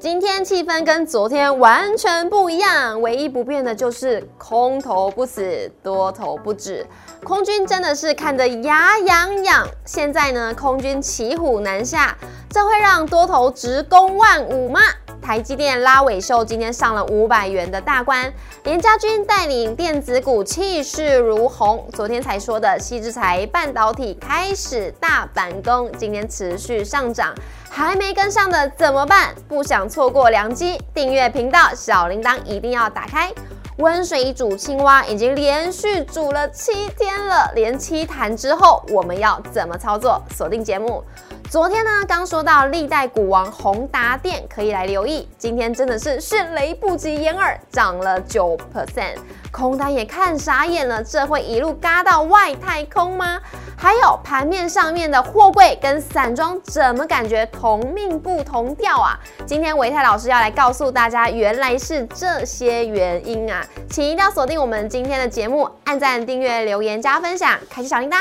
今天气氛跟昨天完全不一样，唯一不变的就是空头不死，多头不止。空军真的是看得牙痒痒。现在呢，空军骑虎难下，这会让多头直攻万五吗？台积电拉尾秀今天上了五百元的大关，连家军带领电子股气势如虹。昨天才说的西之材半导体开始大反攻，今天持续上涨。还没跟上的怎么办？不想错过良机，订阅频道，小铃铛一定要打开。温水煮青蛙已经连续煮了七天了，连七坛之后，我们要怎么操作？锁定节目。昨天呢，刚说到历代股王宏达电可以来留意，今天真的是迅雷不及掩耳，涨了九 percent，空单也看傻眼了，这会一路嘎到外太空吗？还有盘面上面的货柜跟散装，怎么感觉同命不同调啊？今天维泰老师要来告诉大家，原来是这些原因啊，请一定要锁定我们今天的节目，按赞、订阅、留言、加分享，开启小铃铛。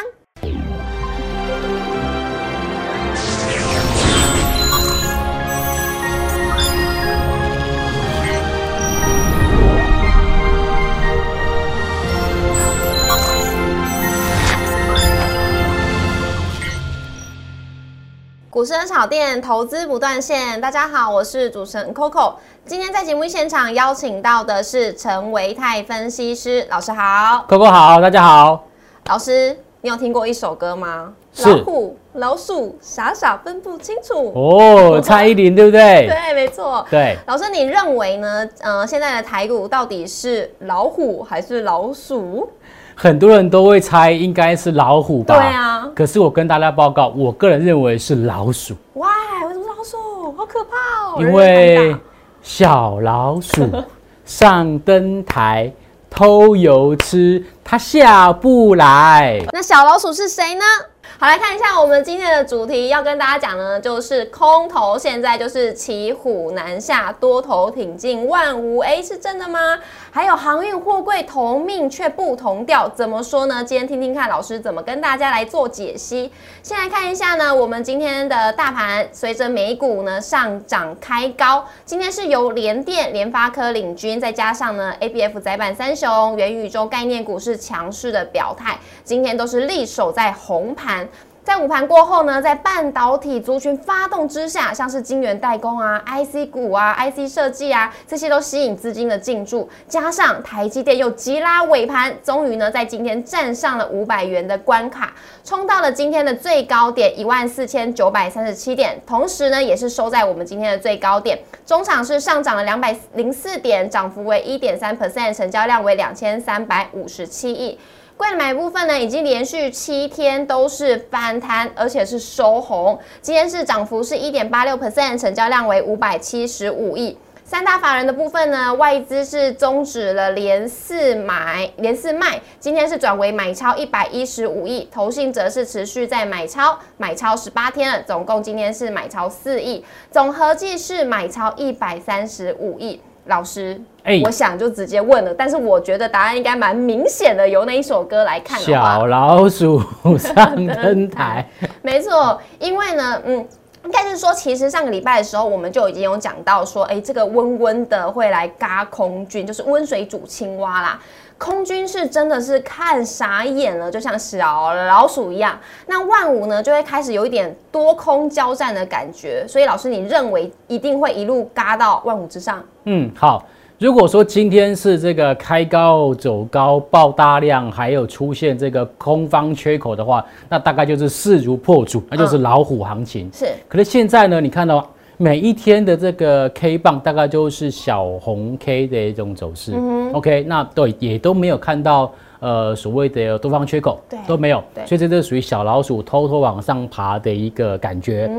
股市的炒店，投资不断线。大家好，我是主持人 Coco。今天在节目现场邀请到的是陈维泰分析师老师，好，Coco 好，大家好。老师，你有听过一首歌吗？老虎、老鼠傻傻分不清楚。哦，蔡依林对不对？对，没错。对，老师，你认为呢？呃，现在的台股到底是老虎还是老鼠？很多人都会猜应该是老虎吧？对啊。可是我跟大家报告，我个人认为是老鼠。Why？为什么老鼠？好可怕哦！因为小老鼠 上灯台偷油吃，它下不来。那小老鼠是谁呢？好，来看一下我们今天的主题，要跟大家讲呢，就是空头现在就是骑虎难下，多头挺进万五 A 是真的吗？还有航运货柜同命却不同调，怎么说呢？今天听听看老师怎么跟大家来做解析。先来看一下呢，我们今天的大盘随着美股呢上涨开高，今天是由联电、联发科领军，再加上呢 ABF 窄板三雄、元宇宙概念股是强势的表态，今天都是力守在红盘。在午盘过后呢，在半导体族群发动之下，像是晶圆代工啊、IC 股啊、IC 设计啊，这些都吸引资金的进驻。加上台积电又急拉尾盘，终于呢在今天站上了五百元的关卡，冲到了今天的最高点一万四千九百三十七点，同时呢也是收在我们今天的最高点。中场是上涨了两百零四点，涨幅为一点三 percent，成交量为两千三百五十七亿。贵买部分呢，已经连续七天都是反弹，而且是收红。今天是涨幅是一点八六 percent，成交量为五百七十五亿。三大法人的部分呢，外资是终止了连四买、连四卖，今天是转为买超一百一十五亿。投信则是持续在买超，买超十八天了，总共今天是买超四亿，总合计是买超一百三十五亿。老师，哎，我想就直接问了，但是我觉得答案应该蛮明显的，由那一首歌来看。小老鼠上灯台，没错，因为呢，嗯，应该是说，其实上个礼拜的时候，我们就已经有讲到说，哎，这个温温的会来嘎空军，就是温水煮青蛙啦。空军是真的是看傻眼了，就像小老鼠一样。那万五呢，就会开始有一点多空交战的感觉。所以老师，你认为一定会一路嘎到万五之上？嗯，好。如果说今天是这个开高走高爆大量，还有出现这个空方缺口的话，那大概就是势如破竹，那就是老虎行情。是。可是现在呢，你看到？每一天的这个 K 棒大概就是小红 K 的一种走势，OK，那对也都没有看到呃所谓的多方缺口，都没有，所以这是属于小老鼠偷偷往上爬的一个感觉。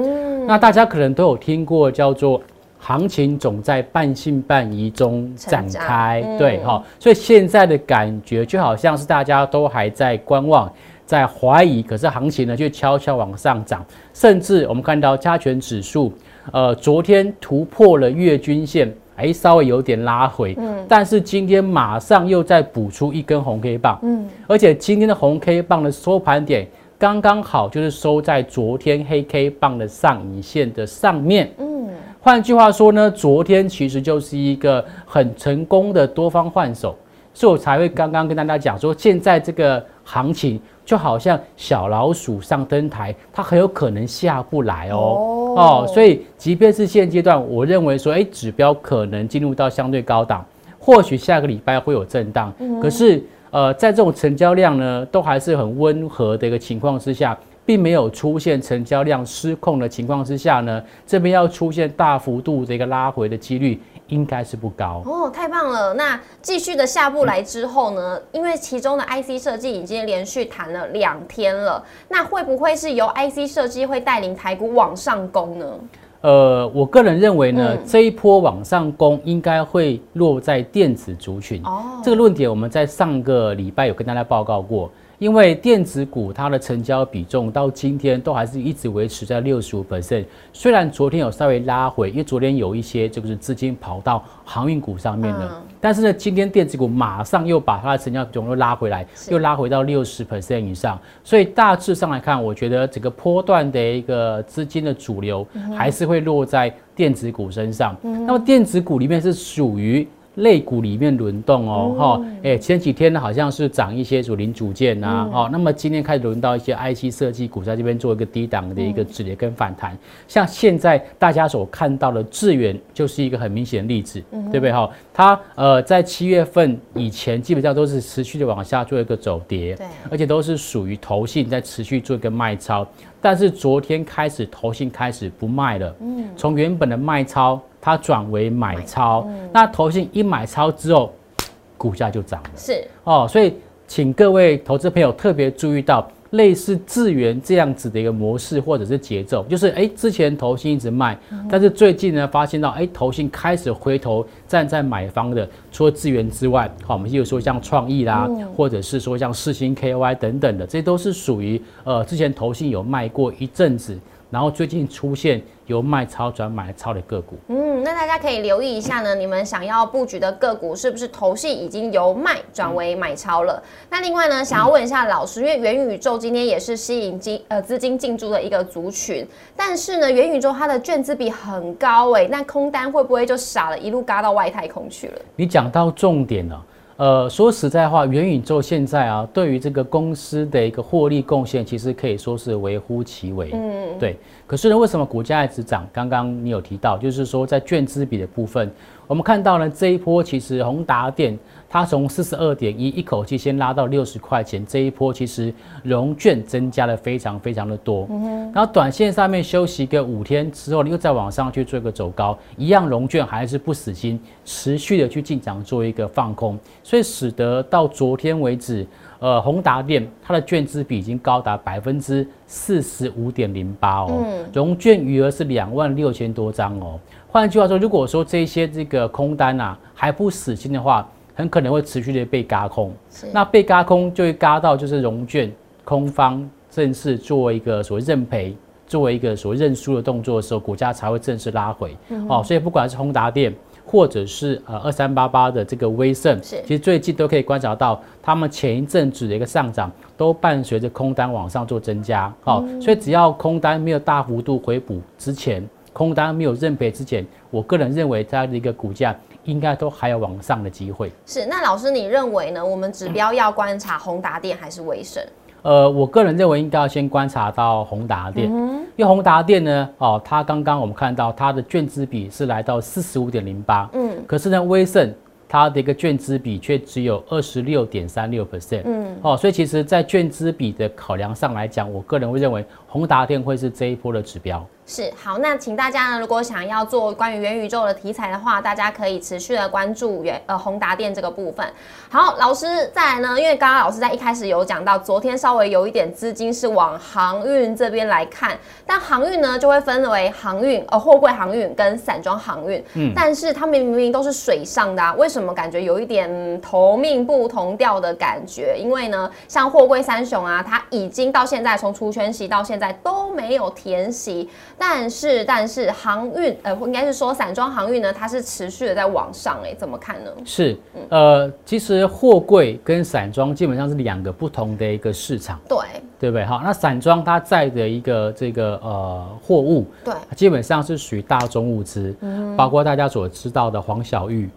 那大家可能都有听过叫做行情总在半信半疑中展开，对哈，所以现在的感觉就好像是大家都还在观望，在怀疑，可是行情呢就悄悄往上涨，甚至我们看到加权指数。呃，昨天突破了月均线，哎，稍微有点拉回，嗯，但是今天马上又再补出一根红 K 棒，嗯，而且今天的红 K 棒的收盘点刚刚好，就是收在昨天黑 K 棒的上影线的上面，嗯，换句话说呢，昨天其实就是一个很成功的多方换手，所以我才会刚刚跟大家讲说，现在这个行情就好像小老鼠上灯台，它很有可能下不来哦哦，所以即便是现阶段，我认为说，哎，指标可能进入到相对高档，或许下个礼拜会有震荡，可是呃，在这种成交量呢，都还是很温和的一个情况之下。并没有出现成交量失控的情况之下呢，这边要出现大幅度的一个拉回的几率应该是不高哦，太棒了！那继续的下不来之后呢？因为其中的 IC 设计已经连续谈了两天了，那会不会是由 IC 设计会带领台股往上攻呢？呃，我个人认为呢，这一波往上攻应该会落在电子族群哦。这个论点我们在上个礼拜有跟大家报告过。因为电子股它的成交比重到今天都还是一直维持在六十五 percent，虽然昨天有稍微拉回，因为昨天有一些就是资金跑到航运股上面了，但是呢，今天电子股马上又把它的成交比重又拉回来，又拉回到六十 percent 以上，所以大致上来看，我觉得整个波段的一个资金的主流还是会落在电子股身上。那么电子股里面是属于。类股里面轮动哦，哈，哎，前几天呢好像是涨一些主零组件呐，哦，那么今天开始轮到一些 IC 设计股在这边做一个低档的一个止跌跟反弹，像现在大家所看到的智远就是一个很明显的例子，对不对？哈？它呃在七月份以前基本上都是持续的往下做一个走跌，对，而且都是属于投信在持续做一个卖超，但是昨天开始投信开始不卖了，嗯，从原本的卖超。它转为买超，那投信一买超之后，股价就涨了。是哦，所以请各位投资朋友特别注意到，类似智源这样子的一个模式或者是节奏，就是哎，之前投信一直卖，但是最近呢，发现到哎，投信开始回头站在买方的，除了智源之外，好，我们就说像创意啦，或者是说像世星 KY 等等的，这都是属于呃之前投信有卖过一阵子。然后最近出现由卖超转买超的个股，嗯，那大家可以留意一下呢，你们想要布局的个股是不是投信已经由卖转为买超了？那另外呢，想要问一下老师，因为元宇宙今天也是吸引金呃资金进驻的一个族群，但是呢，元宇宙它的卷资比很高哎，那空单会不会就傻了，一路嘎到外太空去了？你讲到重点了。呃，说实在话，元宇宙现在啊，对于这个公司的一个获利贡献，其实可以说是微乎其微。嗯，对。可是呢，为什么股价一直涨？刚刚你有提到，就是说在券资比的部分，我们看到呢，这一波其实宏达电。它从四十二点一一口气先拉到六十块钱，这一波其实融券增加了非常非常的多。然后短线上面休息个五天之后，你又再往上去做一个走高，一样融券还是不死心，持续的去进场做一个放空，所以使得到昨天为止，呃，宏达电它的券资比已经高达百分之四十五点零八哦，融券余额是两万六千多张哦。换句话说，如果说这些这个空单啊还不死心的话，很可能会持续的被嘎空，那被嘎空就会嘎到就是融券空方正式作为一个所谓认赔，作为一个所谓认输的动作的时候，股价才会正式拉回。哦，所以不管是宏达电或者是呃二三八八的这个威盛，其实最近都可以观察到，他们前一阵子的一个上涨都伴随着空单往上做增加。好，所以只要空单没有大幅度回补之前，空单没有认赔之前，我个人认为它的一个股价。应该都还有往上的机会。是，那老师你认为呢？我们指标要观察宏达电还是威盛？呃，我个人认为应该要先观察到宏达电，因为宏达电呢，哦，它刚刚我们看到它的券资比是来到四十五点零八，嗯，可是呢，威盛它的一个券资比却只有二十六点三六 percent，嗯，哦，所以其实在券资比的考量上来讲，我个人会认为宏达电会是这一波的指标。是好，那请大家呢，如果想要做关于元宇宙的题材的话，大家可以持续的关注元呃宏达电这个部分。好，老师再来呢，因为刚刚老师在一开始有讲到，昨天稍微有一点资金是往航运这边来看，但航运呢就会分为航运呃货柜航运跟散装航运，嗯，但是它们明明都是水上的，为什么感觉有一点同命不同调的感觉？因为呢，像货柜三雄啊，它已经到现在从出圈息到现在都没有填息。但是，但是航运，呃，应该是说散装航运呢，它是持续的在往上，哎，怎么看呢？是，呃，其实货柜跟散装基本上是两个不同的一个市场。对，对不对？好，那散装它载的一个这个呃货物，对，基本上是属于大宗物资，嗯包括大家所知道的黄小玉，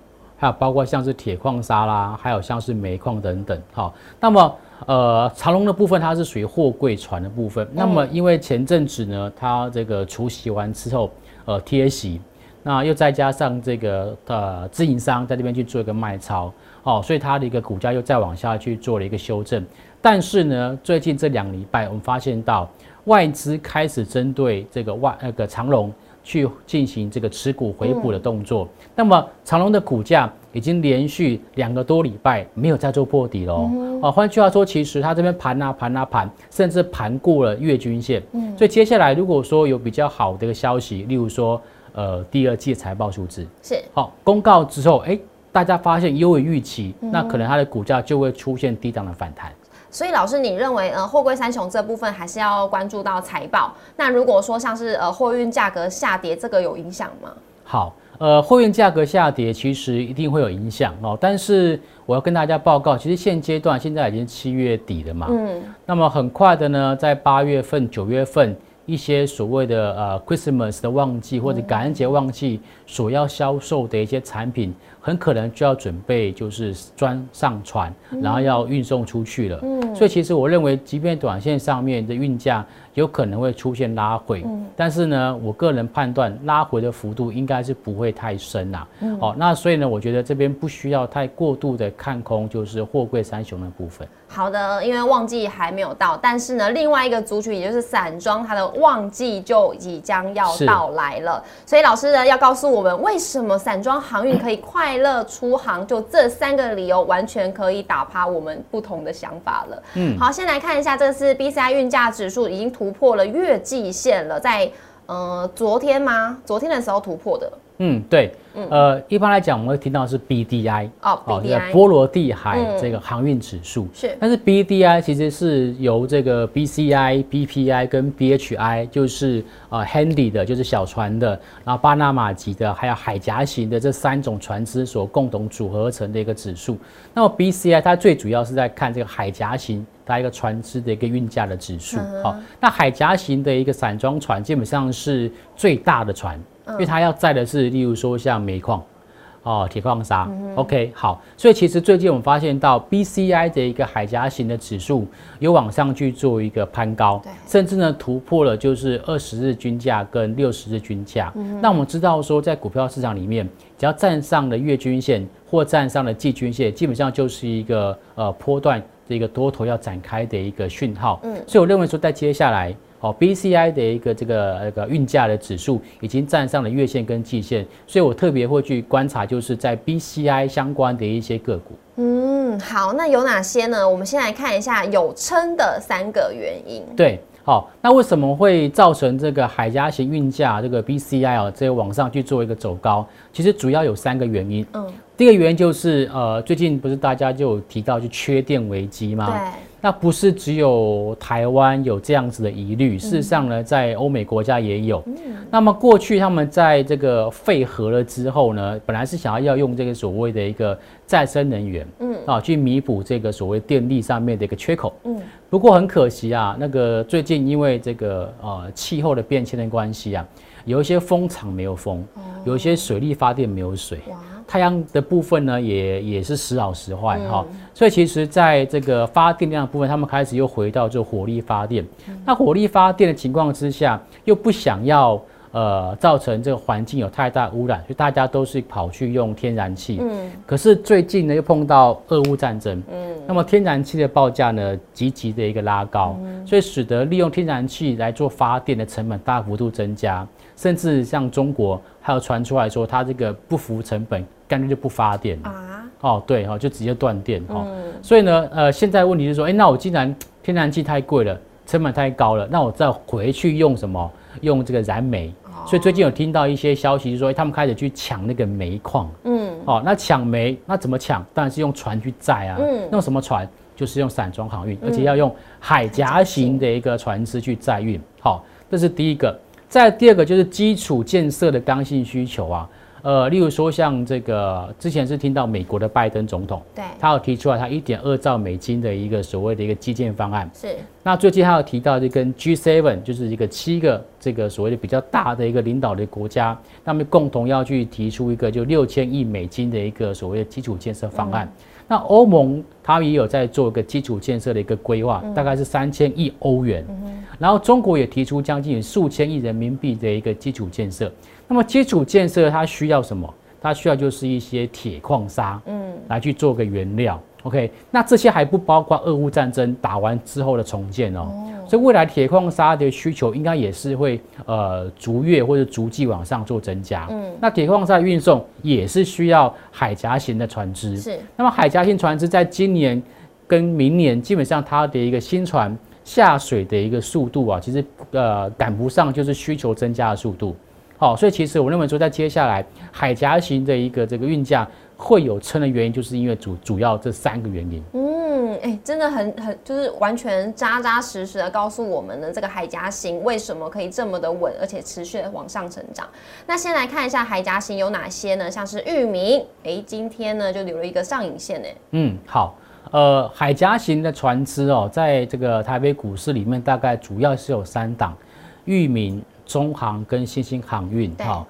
还有包括像是铁矿砂啦，还有像是煤矿等等。好，那么呃长龙的部分它是属于货柜船的部分。那么因为前阵子呢，它这个除息完之后，呃贴息。那又再加上这个呃自营商在这边去做一个卖超，哦，所以它的一个股价又再往下去做了一个修正。但是呢，最近这两礼拜我们发现到外资开始针对这个外那个长隆去进行这个持股回补的动作。那么长隆的股价已经连续两个多礼拜没有再做破底喽。啊，换句话说，其实它这边盘啊盘啊盘，甚至盘过了月均线。嗯，所以接下来如果说有比较好的一个消息，例如说。呃，第二季财报数字是好公告之后，哎，大家发现优于预期，那可能它的股价就会出现低档的反弹。所以老师，你认为呃，货柜三雄这部分还是要关注到财报？那如果说像是呃货运价格下跌，这个有影响吗？好，呃，货运价格下跌其实一定会有影响哦。但是我要跟大家报告，其实现阶段现在已经七月底了嘛，嗯，那么很快的呢，在八月份、九月份。一些所谓的呃 Christmas 的旺季或者感恩节旺季所要销售的一些产品，很可能就要准备就是装上船，然后要运送出去了。嗯，所以其实我认为，即便短线上面的运价有可能会出现拉回，嗯但是呢，我个人判断拉回的幅度应该是不会太深呐。好，那所以呢，我觉得这边不需要太过度的看空，就是货柜三雄的部分。好的，因为旺季还没有到，但是呢，另外一个族群也就是散装，它的旺季就即将要到来了。所以老师呢要告诉我们，为什么散装航运可以快乐出航？就这三个理由，完全可以打趴我们不同的想法了。嗯，好，先来看一下，这次 B C I 运价指数已经突破了月季线了，在呃昨天吗？昨天的时候突破的。嗯，对，呃，一般来讲，我们会听到是 BDI 哦，哦，波罗的海这个航运指数是，但是 BDI 其实是由这个 BCI、BPI 跟 BHI，就是呃 Handy 的，就是小船的，然后巴拿马级的，还有海峡型的这三种船只所共同组合成的一个指数。那么 BCI 它最主要是在看这个海峡型它一个船只的一个运价的指数。好，那海峡型的一个散装船基本上是最大的船。因为它要载的是，例如说像煤矿，哦，铁矿砂。OK，好，所以其实最近我们发现到 BCI 的一个海峡型的指数有往上去做一个攀高，甚至呢突破了就是二十日均价跟六十日均价。那我们知道说，在股票市场里面，只要站上了月均线或站上了季均线，基本上就是一个呃波段的一个多头要展开的一个讯号。嗯，所以我认为说，在接下来。哦，BCI 的一个这个那个运价的指数已经站上了月线跟季线，所以我特别会去观察，就是在 BCI 相关的一些个股。嗯，好，那有哪些呢？我们先来看一下有撑的三个原因。对，好，那为什么会造成这个海家型运价这个 BCI 啊，这个往上去做一个走高？其实主要有三个原因。嗯，第一个原因就是呃，最近不是大家就有提到就缺电危机吗？对。那不是只有台湾有这样子的疑虑，事实上呢，在欧美国家也有。那么过去他们在这个废核了之后呢，本来是想要要用这个所谓的一个再生能源，嗯啊，去弥补这个所谓电力上面的一个缺口。嗯，不过很可惜啊，那个最近因为这个呃气候的变迁的关系啊，有一些风场没有风，有一些水力发电没有水。太阳的部分呢，也也是时好时坏哈，所以其实在这个发电量的部分，他们开始又回到就火力发电。那火力发电的情况之下，又不想要呃造成这个环境有太大污染，所以大家都是跑去用天然气。嗯。可是最近呢，又碰到俄乌战争。嗯。那么天然气的报价呢，积极的一个拉高，所以使得利用天然气来做发电的成本大幅度增加。甚至像中国还有传出来说，它这个不服成本，干脆就不发电啊！哦，对哈，就直接断电哈。所以呢，呃，现在问题是说，哎，那我既然天然气太贵了，成本太高了，那我再回去用什么？用这个燃煤。所以最近有听到一些消息，就说他们开始去抢那个煤矿。嗯。哦，那抢煤，那怎么抢？当然是用船去载啊。嗯。用什么船？就是用散装航运，而且要用海峡型的一个船只去载运。好，这是第一个。再第二个就是基础建设的刚性需求啊，呃，例如说像这个之前是听到美国的拜登总统，对，他有提出来他一点二兆美金的一个所谓的一个基建方案，是，那最近他有提到，就跟 G7 就是一个七个这个所谓的比较大的一个领导的国家，他们共同要去提出一个就六千亿美金的一个所谓的基础建设方案。那欧盟它也有在做一个基础建设的一个规划，大概是三千亿欧元。然后中国也提出将近数千亿人民币的一个基础建设。那么基础建设它需要什么？它需要就是一些铁矿砂，嗯，来去做个原料。OK，那这些还不包括俄乌战争打完之后的重建哦，所以未来铁矿砂的需求应该也是会呃逐月或者逐季往上做增加。嗯，那铁矿砂运送也是需要海峡型的船只。是，那么海峡型船只在今年跟明年基本上它的一个新船下水的一个速度啊，其实呃赶不上就是需求增加的速度。好，所以其实我认为说在接下来海峡型的一个这个运价。会有撑的原因，就是因为主主要这三个原因。嗯，哎，真的很很，就是完全扎扎实实的告诉我们呢，这个海夹型为什么可以这么的稳，而且持续的往上成长。那先来看一下海夹型有哪些呢？像是域名，哎，今天呢就留了一个上影线呢。嗯，好，呃，海夹型的船只哦，在这个台北股市里面，大概主要是有三档：域名、中航跟新兴航运。好。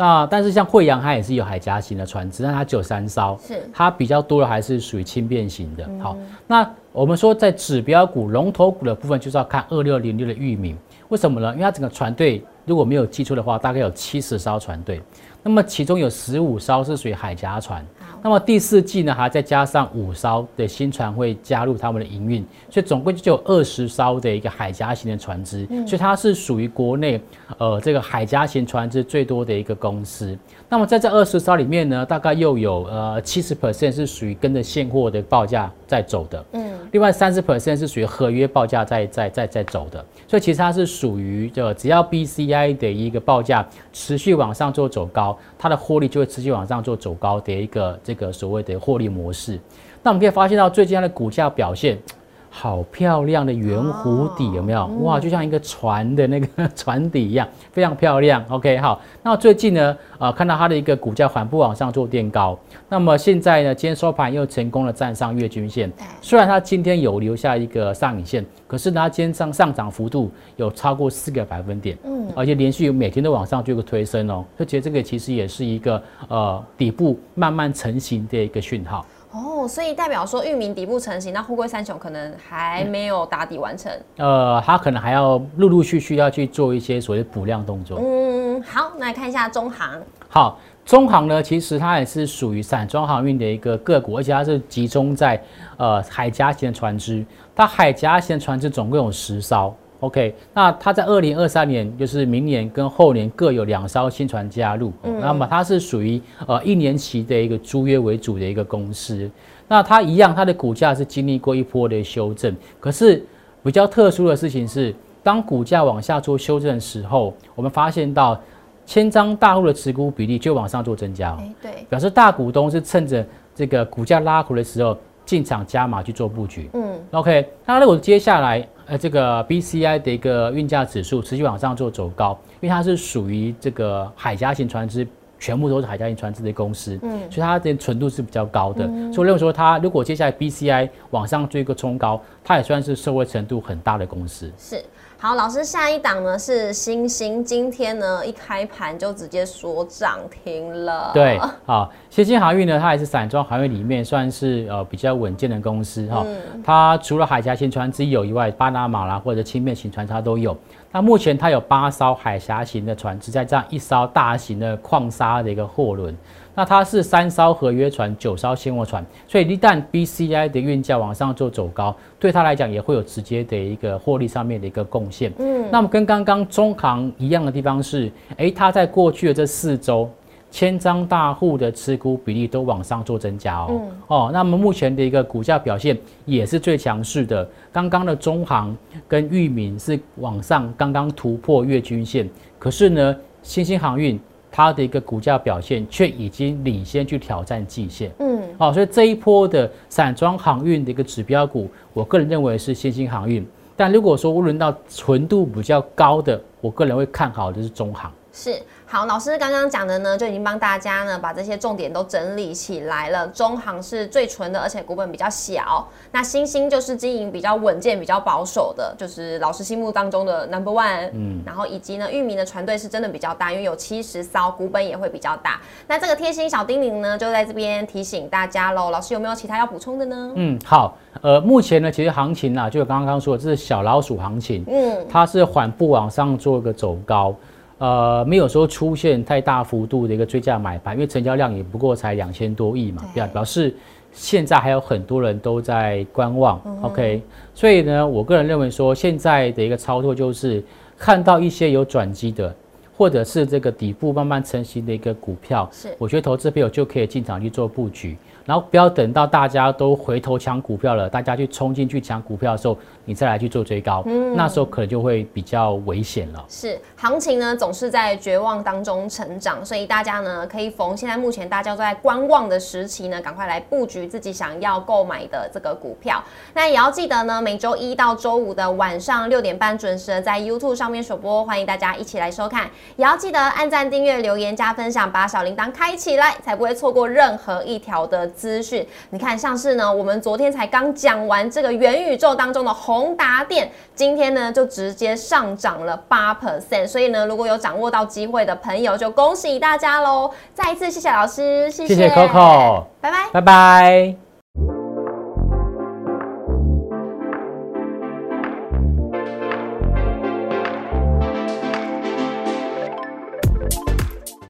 那但是像惠阳，它也是有海夹型的船只，但它只有三艘，是它比较多的还是属于轻便型的。好，那我们说在指标股、龙头股的部分，就是要看二六零六的域名，为什么呢？因为它整个船队如果没有记错的话，大概有七十艘船队，那么其中有十五艘是属于海夹船。那么第四季呢，还再加上五艘的新船会加入他们的营运，所以总共就有二十艘的一个海峡型的船只，所以它是属于国内呃这个海峡型船只最多的一个公司。那么在这二十艘里面呢，大概又有呃七十 percent 是属于跟着现货的报价在走的，嗯，另外三十 percent 是属于合约报价在在在在走的，所以其实它是属于就只要 BCI 的一个报价持续往上做走高，它的获利就会持续往上做走高的一个。这个所谓的获利模式，那我们可以发现到最近它的股价表现。好漂亮的圆弧底有没有？哇，就像一个船的那个 船底一样，非常漂亮。OK，好，那最近呢，呃，看到它的一个股价缓步往上做垫高，那么现在呢，今天收盘又成功的站上月均线。虽然它今天有留下一个上影线，可是，它今天上上涨幅度有超过四个百分点，嗯，而且连续每天都往上做一个推升哦，就觉得这个其实也是一个呃底部慢慢成型的一个讯号。哦，所以代表说域名底部成型，那富贵三雄可能还没有打底完成。呃，它可能还要陆陆续续要去做一些所谓补量动作。嗯，好，那来看一下中航。好，中航呢，其实它也是属于散装航运的一个个股，而且它是集中在呃海峡型的船只。它海峡型的船只总共有十艘。OK，那它在二零二三年，就是明年跟后年各有两艘新船加入，那么它是属于呃一年期的一个租约为主的一个公司。那它一样，它的股价是经历过一波的修正，可是比较特殊的事情是，当股价往下做修正的时候，我们发现到千张大户的持股比例就往上做增加，对，表示大股东是趁着这个股价拉回的时候进场加码去做布局。嗯，OK，那如果接下来。呃，这个 BCI 的一个运价指数持续往上做走高，因为它是属于这个海家型船只，全部都是海家型船只的公司，嗯，所以它的纯度是比较高的，所以我认为说它如果接下来 BCI 往上做一个冲高，它也算是社会程度很大的公司。是。好，老师，下一档呢是星星，今天呢一开盘就直接说涨停了。对，好，星星航运呢，它也是散装航运里面算是呃比较稳健的公司哈。它除了海峡型船只有以外，巴拿马啦或者轻便型船它都有。那目前它有八艘海峡型的船只，在这样一艘大型的矿砂的一个货轮。那它是三艘合约船，九艘现货船，所以一旦 BCI 的运价往上做走高，对它来讲也会有直接的一个获利上面的一个贡献。嗯，那么跟刚刚中航一样的地方是，哎，它在过去的这四周，千张大户的持股比例都往上做增加哦。哦，那么目前的一个股价表现也是最强势的。刚刚的中航跟裕民是往上刚刚突破月均线，可是呢，新兴航运。它的一个股价表现却已经领先去挑战季线，嗯，好，所以这一波的散装航运的一个指标股，我个人认为是新兴航运。但如果说论到纯度比较高的，我个人会看好的是中航。是。好，老师刚刚讲的呢，就已经帮大家呢把这些重点都整理起来了。中行是最纯的，而且股本比较小。那新兴就是经营比较稳健、比较保守的，就是老师心目当中的 number one。嗯，然后以及呢，域名的船队是真的比较大，因为有七十艘，股本也会比较大。那这个贴心小叮咛呢，就在这边提醒大家喽。老师有没有其他要补充的呢？嗯，好，呃，目前呢，其实行情啊，就刚刚说的，这是小老鼠行情。嗯，它是缓步往上做一个走高。呃，没有说出现太大幅度的一个追加买盘，因为成交量也不过才两千多亿嘛，表表示现在还有很多人都在观望。OK，所以呢，我个人认为说现在的一个操作就是看到一些有转机的。或者是这个底部慢慢成型的一个股票，是我觉得投资朋友就可以进场去做布局，然后不要等到大家都回头抢股票了，大家去冲进去抢股票的时候，你再来去做追高，嗯，那时候可能就会比较危险了。是行情呢总是在绝望当中成长，所以大家呢可以逢现在目前大家都在观望的时期呢，赶快来布局自己想要购买的这个股票。那也要记得呢，每周一到周五的晚上六点半准时的在 YouTube 上面首播，欢迎大家一起来收看。也要记得按赞、订阅、留言、加分享，把小铃铛开起来，才不会错过任何一条的资讯。你看，像是呢，我们昨天才刚讲完这个元宇宙当中的宏达电，今天呢就直接上涨了八 percent。所以呢，如果有掌握到机会的朋友，就恭喜大家喽！再一次谢谢老师，谢谢 Coco，拜拜，拜拜。